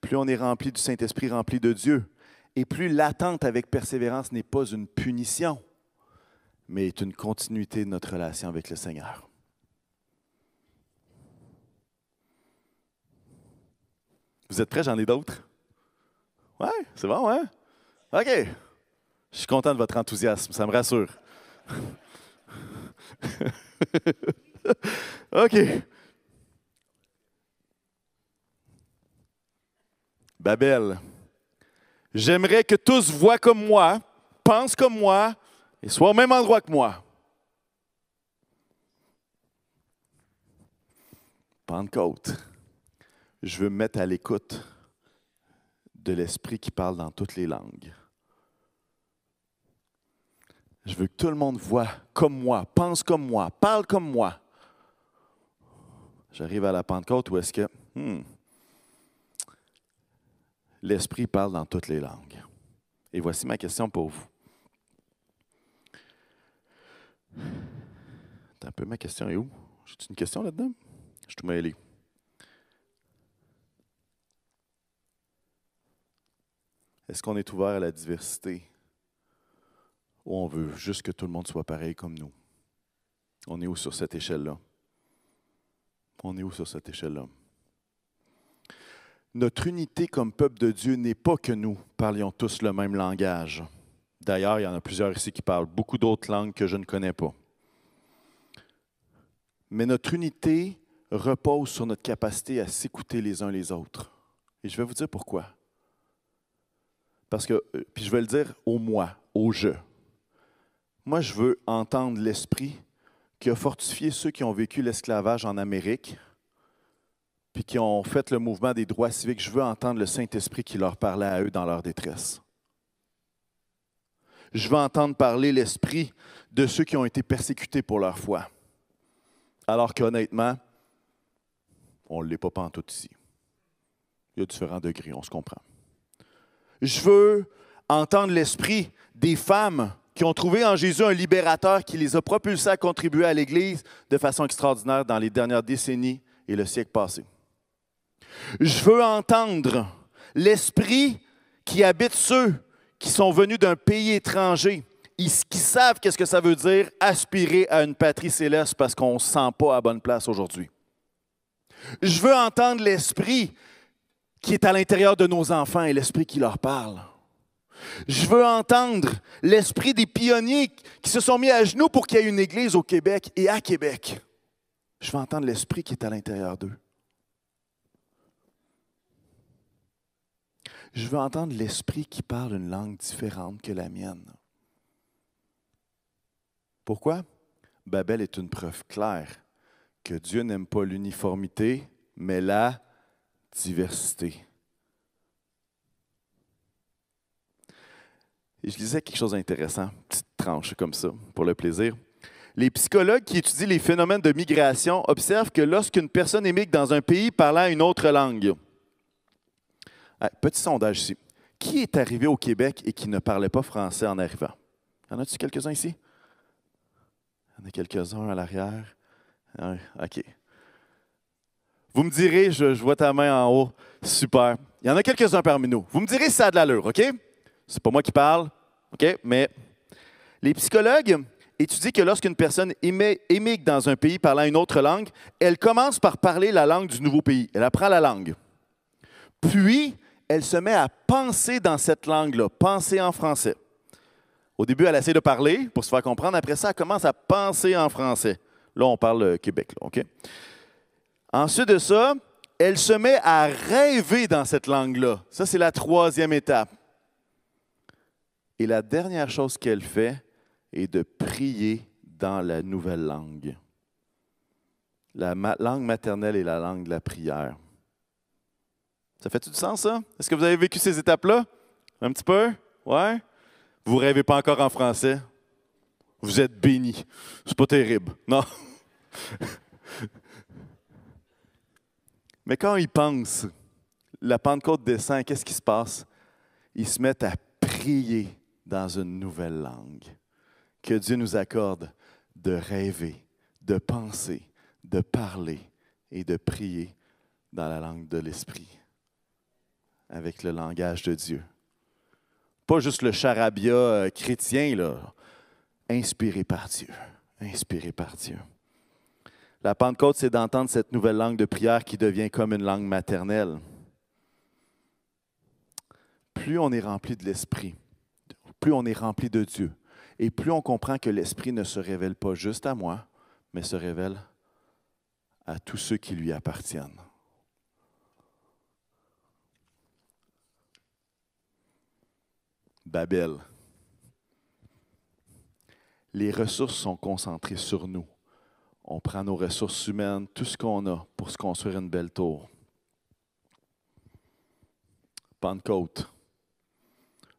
Plus on est rempli du Saint-Esprit, rempli de Dieu, et plus l'attente avec persévérance n'est pas une punition, mais est une continuité de notre relation avec le Seigneur. Vous êtes prêts? J'en ai d'autres? Ouais, c'est bon, hein? OK. Je suis content de votre enthousiasme, ça me rassure. OK. Babel. J'aimerais que tous voient comme moi, pensent comme moi et soient au même endroit que moi. Pentecôte. Je veux me mettre à l'écoute de l'Esprit qui parle dans toutes les langues. Je veux que tout le monde voit comme moi, pense comme moi, parle comme moi. J'arrive à la Pentecôte où est-ce que hmm, l'Esprit parle dans toutes les langues. Et voici ma question pour vous. un peu, ma question est où? J'ai une question là-dedans? Je suis tout mêlé. Est-ce qu'on est ouvert à la diversité? Ou on veut juste que tout le monde soit pareil comme nous? On est où sur cette échelle-là? On est où sur cette échelle-là? Notre unité comme peuple de Dieu n'est pas que nous parlions tous le même langage. D'ailleurs, il y en a plusieurs ici qui parlent beaucoup d'autres langues que je ne connais pas. Mais notre unité repose sur notre capacité à s'écouter les uns les autres. Et je vais vous dire pourquoi. Parce que, euh, puis je vais le dire au moi, au je. Moi, je veux entendre l'Esprit qui a fortifié ceux qui ont vécu l'esclavage en Amérique, puis qui ont fait le mouvement des droits civiques. Je veux entendre le Saint-Esprit qui leur parlait à eux dans leur détresse. Je veux entendre parler l'Esprit de ceux qui ont été persécutés pour leur foi. Alors qu'honnêtement, on ne l'est pas tout ici. Il y a différents degrés, on se comprend. Je veux entendre l'esprit des femmes qui ont trouvé en Jésus un libérateur qui les a propulsés à contribuer à l'Église de façon extraordinaire dans les dernières décennies et le siècle passé. Je veux entendre l'esprit qui habite ceux qui sont venus d'un pays étranger, qui savent qu'est-ce que ça veut dire aspirer à une patrie céleste parce qu'on ne se sent pas à bonne place aujourd'hui. Je veux entendre l'esprit qui est à l'intérieur de nos enfants et l'esprit qui leur parle. Je veux entendre l'esprit des pionniers qui se sont mis à genoux pour qu'il y ait une église au Québec et à Québec. Je veux entendre l'esprit qui est à l'intérieur d'eux. Je veux entendre l'esprit qui parle une langue différente que la mienne. Pourquoi? Babel est une preuve claire que Dieu n'aime pas l'uniformité, mais la diversité. Je lisais quelque chose d'intéressant, petite tranche comme ça, pour le plaisir. Les psychologues qui étudient les phénomènes de migration observent que lorsqu'une personne émigre dans un pays parlant une autre langue, ah, petit sondage ici, qui est arrivé au Québec et qui ne parlait pas français en arrivant? En a-t-il quelques-uns ici? Il y en a quelques-uns à l'arrière? OK. Vous me direz, je, vois ta main en haut. Super. Il y en a quelques-uns parmi nous. Vous me direz si ça a de l'allure, OK? C'est pas moi qui parle, OK? Mais les psychologues étudient que lorsqu'une personne émigre dans un pays parlant une autre langue, elle commence par parler la langue du nouveau pays. Elle apprend la langue. Puis, elle se met à penser dans cette langue-là, penser en français. Au début, elle essaie de parler pour se faire comprendre. Après ça, elle commence à penser en français. Là, on parle Québec, OK? Ensuite de ça, elle se met à rêver dans cette langue-là. Ça, c'est la troisième étape. Et la dernière chose qu'elle fait est de prier dans la nouvelle langue. La langue maternelle est la langue de la prière. Ça fait tout du sens, ça? Est-ce que vous avez vécu ces étapes-là? Un petit peu? Ouais? Vous ne rêvez pas encore en français? Vous êtes béni. C'est pas terrible. Non. Mais quand ils pensent, la Pentecôte descend, qu'est-ce qui se passe? Ils se mettent à prier dans une nouvelle langue. Que Dieu nous accorde de rêver, de penser, de parler et de prier dans la langue de l'Esprit, avec le langage de Dieu. Pas juste le charabia euh, chrétien, là. inspiré par Dieu. Inspiré par Dieu. La Pentecôte, c'est d'entendre cette nouvelle langue de prière qui devient comme une langue maternelle. Plus on est rempli de l'Esprit, plus on est rempli de Dieu, et plus on comprend que l'Esprit ne se révèle pas juste à moi, mais se révèle à tous ceux qui lui appartiennent. Babel. Les ressources sont concentrées sur nous on prend nos ressources humaines, tout ce qu'on a pour se construire une belle tour. Pentecôte,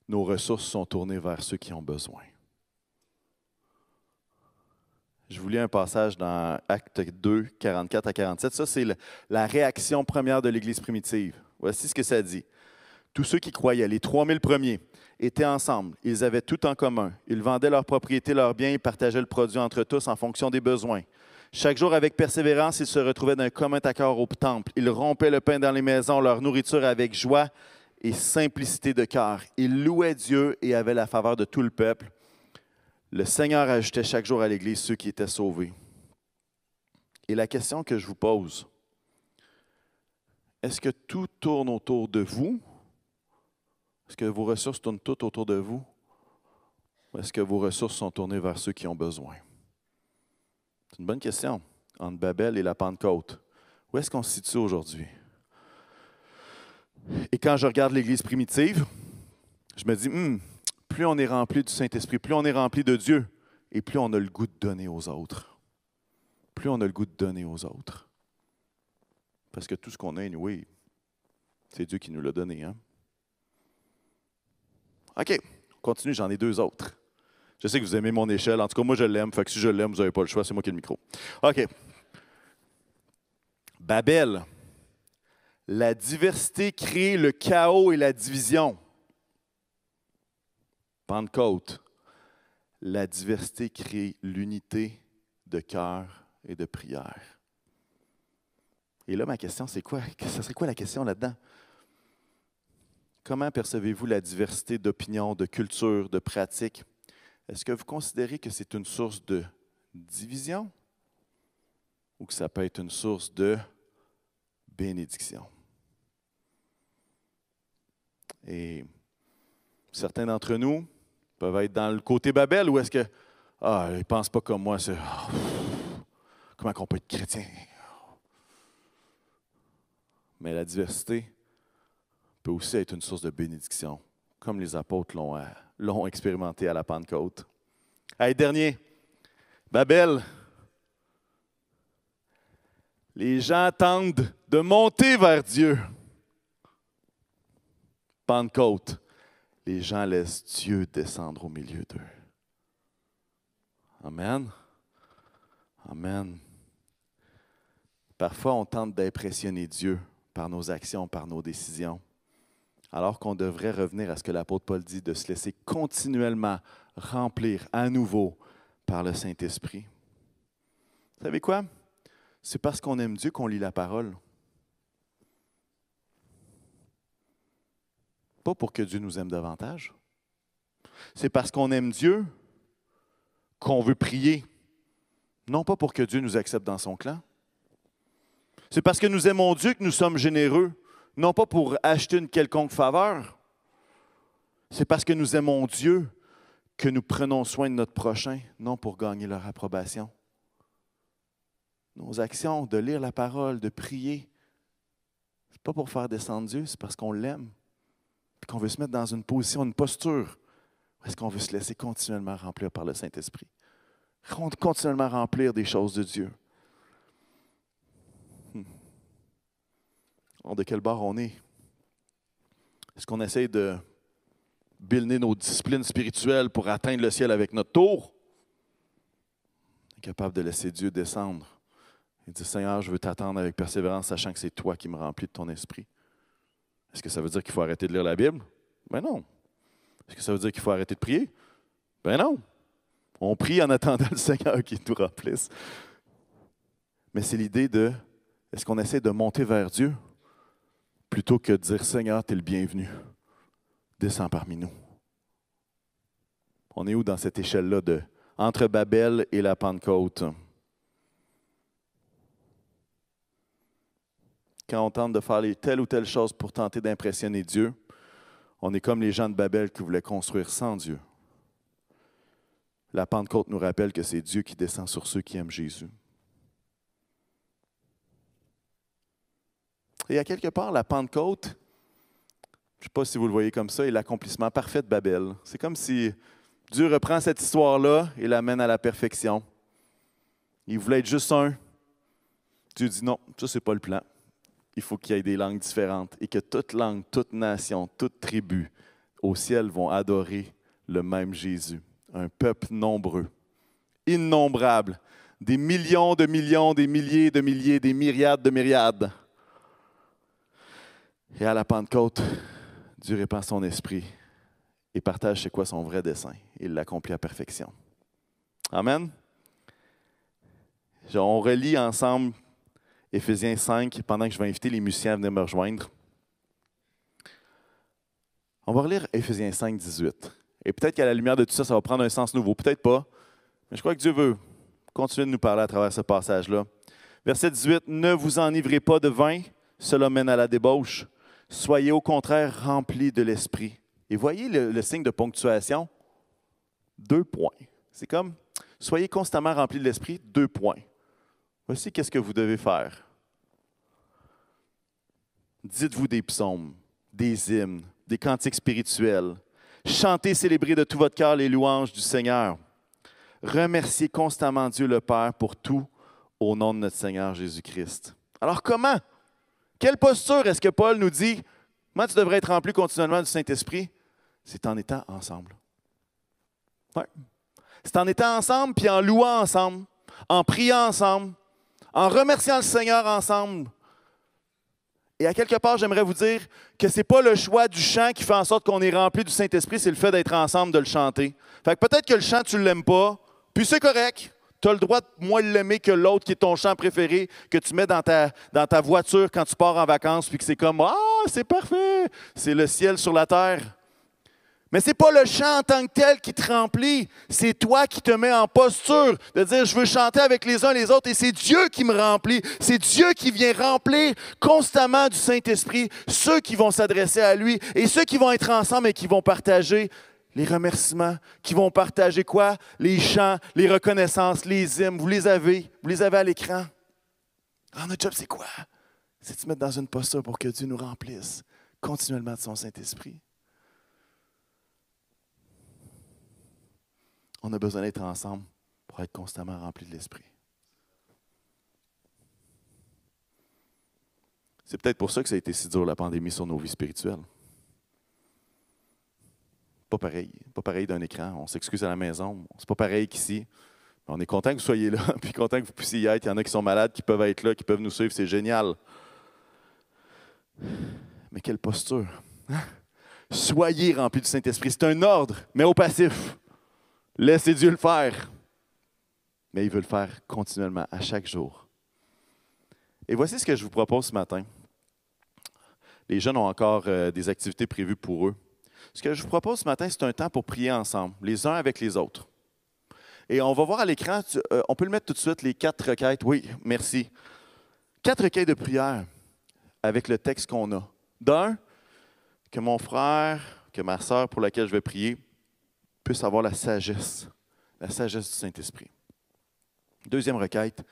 nos ressources sont tournées vers ceux qui ont besoin. Je vous lis un passage dans Acte 2, 44 à 47. Ça, c'est la réaction première de l'Église primitive. Voici ce que ça dit. Tous ceux qui croyaient, les 3000 premiers, étaient ensemble. Ils avaient tout en commun. Ils vendaient leurs propriétés, leurs biens et partageaient le produit entre tous en fonction des besoins. Chaque jour, avec persévérance, ils se retrouvaient d'un commun accord au temple. Ils rompaient le pain dans les maisons, leur nourriture avec joie et simplicité de cœur. Ils louaient Dieu et avaient la faveur de tout le peuple. Le Seigneur ajoutait chaque jour à l'Église ceux qui étaient sauvés. Et la question que je vous pose, est-ce que tout tourne autour de vous? Est-ce que vos ressources tournent toutes autour de vous? Ou est-ce que vos ressources sont tournées vers ceux qui ont besoin? C'est une bonne question. Entre Babel et la Pentecôte, où est-ce qu'on se situe aujourd'hui? Et quand je regarde l'Église primitive, je me dis, hmm, plus on est rempli du Saint-Esprit, plus on est rempli de Dieu, et plus on a le goût de donner aux autres. Plus on a le goût de donner aux autres. Parce que tout ce qu'on a, oui, c'est Dieu qui nous l'a donné. Hein? OK, on continue, j'en ai deux autres. Je sais que vous aimez mon échelle. En tout cas, moi, je l'aime. Fait que si je l'aime, vous n'avez pas le choix. C'est moi qui ai le micro. OK. Babel. La diversité crée le chaos et la division. Pentecôte. La diversité crée l'unité de cœur et de prière. Et là, ma question, c'est quoi? Ce serait quoi la question là-dedans? Comment percevez-vous la diversité d'opinions, de cultures, de pratiques? Est-ce que vous considérez que c'est une source de division ou que ça peut être une source de bénédiction? Et certains d'entre nous peuvent être dans le côté Babel ou est-ce que, ah, ils ne pensent pas comme moi, c'est, comment on peut être chrétien? Mais la diversité peut aussi être une source de bénédiction, comme les apôtres l'ont euh, l'ont expérimenté à la Pentecôte. Allez, dernier, Babel. Les gens tentent de monter vers Dieu. Pentecôte. Les gens laissent Dieu descendre au milieu d'eux. Amen. Amen. Parfois, on tente d'impressionner Dieu par nos actions, par nos décisions alors qu'on devrait revenir à ce que l'apôtre Paul dit, de se laisser continuellement remplir à nouveau par le Saint-Esprit. Vous savez quoi? C'est parce qu'on aime Dieu qu'on lit la parole. Pas pour que Dieu nous aime davantage. C'est parce qu'on aime Dieu qu'on veut prier. Non pas pour que Dieu nous accepte dans son clan. C'est parce que nous aimons Dieu que nous sommes généreux non pas pour acheter une quelconque faveur, c'est parce que nous aimons Dieu que nous prenons soin de notre prochain, non pour gagner leur approbation. Nos actions de lire la parole, de prier, ce n'est pas pour faire descendre Dieu, c'est parce qu'on l'aime, et qu'on veut se mettre dans une position, une posture, où est-ce qu'on veut se laisser continuellement remplir par le Saint-Esprit, continuellement remplir des choses de Dieu. De quel bord on est. Est-ce qu'on essaye de builder nos disciplines spirituelles pour atteindre le ciel avec notre tour? Capable de laisser Dieu descendre et dire Seigneur, je veux t'attendre avec persévérance, sachant que c'est toi qui me remplis de ton esprit. Est-ce que ça veut dire qu'il faut arrêter de lire la Bible? Ben non. Est-ce que ça veut dire qu'il faut arrêter de prier? Ben non. On prie en attendant le Seigneur qui nous remplisse. Mais c'est l'idée de est-ce qu'on essaie de monter vers Dieu? Plutôt que de dire Seigneur, tu es le bienvenu. Descends parmi nous. On est où dans cette échelle-là de entre Babel et la Pentecôte? Quand on tente de faire telle ou telle chose pour tenter d'impressionner Dieu, on est comme les gens de Babel qui voulaient construire sans Dieu. La Pentecôte nous rappelle que c'est Dieu qui descend sur ceux qui aiment Jésus. Et à quelque part, la Pentecôte, je ne sais pas si vous le voyez comme ça, est l'accomplissement parfait de Babel. C'est comme si Dieu reprend cette histoire-là et l'amène à la perfection. Il voulait être juste un. Dieu dit non, ça, c'est pas le plan. il faut qu'il y ait des langues différentes et que toute langue, toute nation, toute tribu au ciel vont adorer le même Jésus. Un peuple nombreux, innombrable, des millions de millions, des milliers de milliers, des myriades de myriades. Et à la Pentecôte, Dieu répand son esprit et partage c'est quoi son vrai dessein. Il l'accomplit à perfection. Amen. On relit ensemble Éphésiens 5 pendant que je vais inviter les musiciens à venir me rejoindre. On va relire Éphésiens 5, 18. Et peut-être qu'à la lumière de tout ça, ça va prendre un sens nouveau. Peut-être pas. Mais je crois que Dieu veut continuer de nous parler à travers ce passage-là. Verset 18. Ne vous enivrez pas de vin, cela mène à la débauche. Soyez au contraire remplis de l'esprit. Et voyez le, signe de ponctuation? Deux points. C'est comme, soyez constamment remplis de l'esprit, deux points. Voici qu'est-ce que vous devez faire. Dites-vous des psaumes, des hymnes, des cantiques spirituels. Chantez, célébrez de tout votre cœur les louanges du Seigneur. Remerciez constamment Dieu le Père pour tout au nom de notre Seigneur Jésus-Christ. Alors comment? Quelle posture est-ce que Paul nous dit? Comment tu devrais être rempli continuellement du Saint-Esprit? C'est en étant ensemble. Ouais. C'est en étant ensemble, puis en louant ensemble, en priant ensemble, en remerciant le Seigneur ensemble. Et à quelque part, j'aimerais vous dire que ce n'est pas le choix du chant qui fait en sorte qu'on est rempli du Saint-Esprit, c'est le fait d'être ensemble, de le chanter. Fait que peut-être que le chant, tu ne l'aimes pas, puis c'est correct. Tu as le droit de moins l'aimer que l'autre qui est ton chant préféré, que tu mets dans ta, dans ta voiture quand tu pars en vacances, puis que c'est comme Ah, c'est parfait, c'est le ciel sur la terre. Mais ce n'est pas le chant en tant que tel qui te remplit, c'est toi qui te mets en posture de dire je veux chanter avec les uns et les autres et c'est Dieu qui me remplit. C'est Dieu qui vient remplir constamment du Saint-Esprit ceux qui vont s'adresser à lui et ceux qui vont être ensemble et qui vont partager les remerciements, qui vont partager quoi? Les chants, les reconnaissances, les hymnes. Vous les avez, vous les avez à l'écran? Ah, notre job, c'est quoi? C'est de se mettre dans une posture pour que Dieu nous remplisse continuellement de son Saint-Esprit. On a besoin d'être ensemble pour être constamment rempli de l'Esprit. C'est peut-être pour ça que ça a été si dur la pandémie sur nos vies spirituelles. Pas pareil. Pas pareil d'un écran. On s'excuse à la maison. C'est pas pareil qu'ici. On est content que vous soyez là, puis content que vous puissiez y être. Il y en a qui sont malades, qui peuvent être là, qui peuvent nous suivre. C'est génial. Mais quelle posture. Hein? Soyez remplis du Saint-Esprit. C'est un ordre, mais au passif. Laissez Dieu le faire. Mais il veut le faire continuellement, à chaque jour. Et voici ce que je vous propose ce matin. Les jeunes ont encore euh, des activités prévues pour eux. Ce que je vous propose ce matin, c'est un temps pour prier ensemble, les uns avec les autres. Et on va voir à l'écran, euh, on peut le mettre tout de suite, les quatre requêtes. Oui, merci. Quatre requêtes de prière avec le texte qu'on a. D'un, que mon frère, que ma sœur pour laquelle je vais prier, puisse avoir la sagesse, la sagesse du Saint-Esprit. Deuxième requête,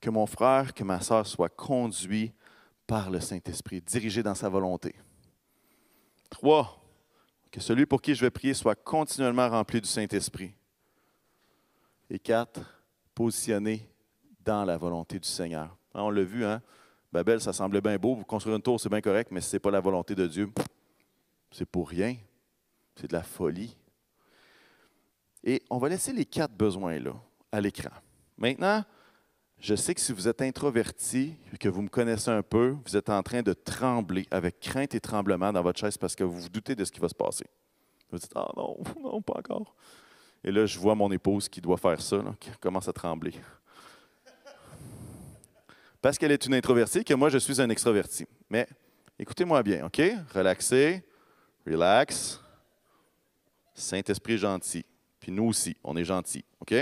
que mon frère, que ma sœur soient conduits par le Saint-Esprit, dirigés dans sa volonté. Trois, que celui pour qui je vais prier soit continuellement rempli du Saint-Esprit. Et quatre, positionné dans la volonté du Seigneur. Hein, on l'a vu, hein? Babel, ça semblait bien beau. Vous construire une tour, c'est bien correct, mais si ce n'est pas la volonté de Dieu, c'est pour rien. C'est de la folie. Et on va laisser les quatre besoins-là à l'écran. Maintenant, je sais que si vous êtes introverti, que vous me connaissez un peu, vous êtes en train de trembler avec crainte et tremblement dans votre chaise parce que vous vous doutez de ce qui va se passer. Vous dites Ah non, non, pas encore. Et là, je vois mon épouse qui doit faire ça, qui commence à trembler. Parce qu'elle est une introvertie, que moi, je suis un extroverti. Mais écoutez-moi bien, OK? Relaxez, relax. Saint-Esprit gentil. Puis nous aussi, on est gentil, OK?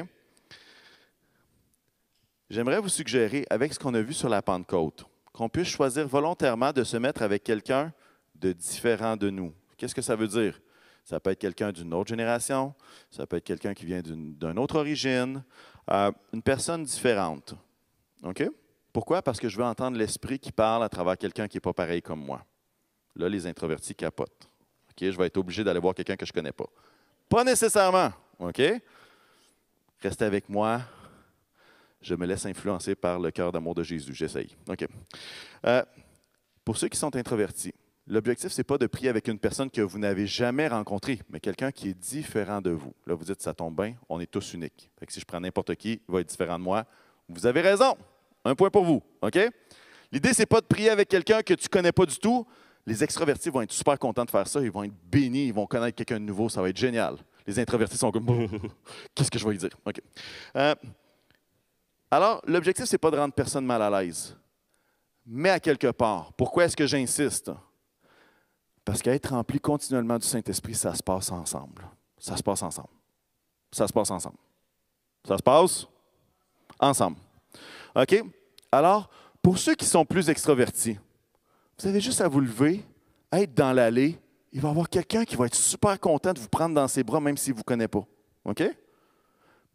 J'aimerais vous suggérer, avec ce qu'on a vu sur la Pentecôte, qu'on puisse choisir volontairement de se mettre avec quelqu'un de différent de nous. Qu'est-ce que ça veut dire? Ça peut être quelqu'un d'une autre génération, ça peut être quelqu'un qui vient d'une autre origine, euh, une personne différente. OK? Pourquoi? Parce que je veux entendre l'esprit qui parle à travers quelqu'un qui n'est pas pareil comme moi. Là, les introvertis capotent. OK? Je vais être obligé d'aller voir quelqu'un que je ne connais pas. Pas nécessairement. OK? Restez avec moi. Je me laisse influencer par le cœur d'amour de Jésus. J'essaye. OK. Euh, Pour ceux qui sont introvertis, l'objectif, ce n'est pas de prier avec une personne que vous n'avez jamais rencontrée, mais quelqu'un qui est différent de vous. Là, vous dites, ça tombe bien, on est tous uniques. Fait que si je prends n'importe qui, il va être différent de moi. Vous avez raison. Un point pour vous. OK? L'idée, ce n'est pas de prier avec quelqu'un que tu ne connais pas du tout. Les extrovertis vont être super contents de faire ça. Ils vont être bénis. Ils vont connaître quelqu'un de nouveau. Ça va être génial. Les introvertis sont comme Qu'est-ce que je vais lui dire? OK. Euh, alors, l'objectif, ce n'est pas de rendre personne mal à l'aise. Mais à quelque part, pourquoi est-ce que j'insiste? Parce qu'être rempli continuellement du Saint-Esprit, ça se passe ensemble. Ça se passe ensemble. Ça se passe ensemble. Ça se passe ensemble. OK? Alors, pour ceux qui sont plus extrovertis, vous avez juste à vous lever, être dans l'allée. Il va y avoir quelqu'un qui va être super content de vous prendre dans ses bras, même s'il ne vous connaît pas. OK?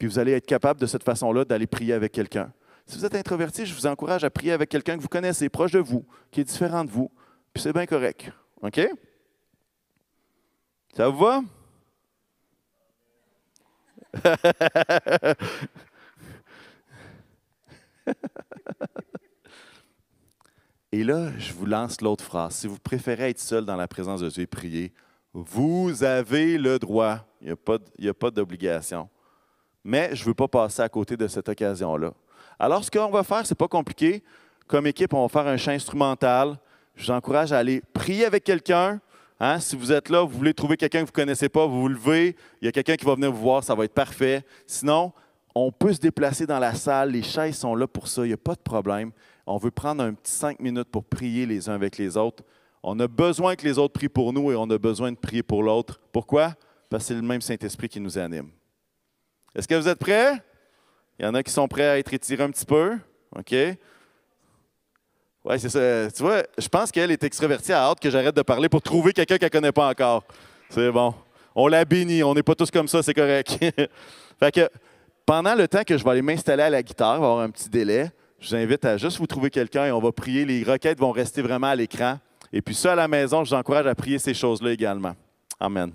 Puis vous allez être capable de cette façon-là d'aller prier avec quelqu'un. Si vous êtes introverti, je vous encourage à prier avec quelqu'un que vous connaissez, proche de vous, qui est différent de vous. Puis c'est bien correct. OK? Ça vous va? Et là, je vous lance l'autre phrase. Si vous préférez être seul dans la présence de Dieu et prier, vous avez le droit. Il n'y a pas d'obligation. Mais je ne veux pas passer à côté de cette occasion-là. Alors, ce qu'on va faire, ce n'est pas compliqué. Comme équipe, on va faire un chant instrumental. Je vous encourage à aller prier avec quelqu'un. Hein? Si vous êtes là, vous voulez trouver quelqu'un que vous ne connaissez pas, vous vous levez. Il y a quelqu'un qui va venir vous voir, ça va être parfait. Sinon, on peut se déplacer dans la salle. Les chaises sont là pour ça. Il n'y a pas de problème. On veut prendre un petit cinq minutes pour prier les uns avec les autres. On a besoin que les autres prient pour nous et on a besoin de prier pour l'autre. Pourquoi? Parce que c'est le même Saint-Esprit qui nous anime. Est-ce que vous êtes prêts? Il y en a qui sont prêts à être étirés un petit peu. OK? Oui, c'est ça. Tu vois, je pense qu'elle est extravertie à hâte que j'arrête de parler pour trouver quelqu'un qu'elle ne connaît pas encore. C'est bon. On la bénit. On n'est pas tous comme ça, c'est correct. fait que pendant le temps que je vais aller m'installer à la guitare, il va y avoir un petit délai. Je vous invite à juste vous trouver quelqu'un et on va prier. Les requêtes vont rester vraiment à l'écran. Et puis ça, à la maison, je vous encourage à prier ces choses-là également. Amen.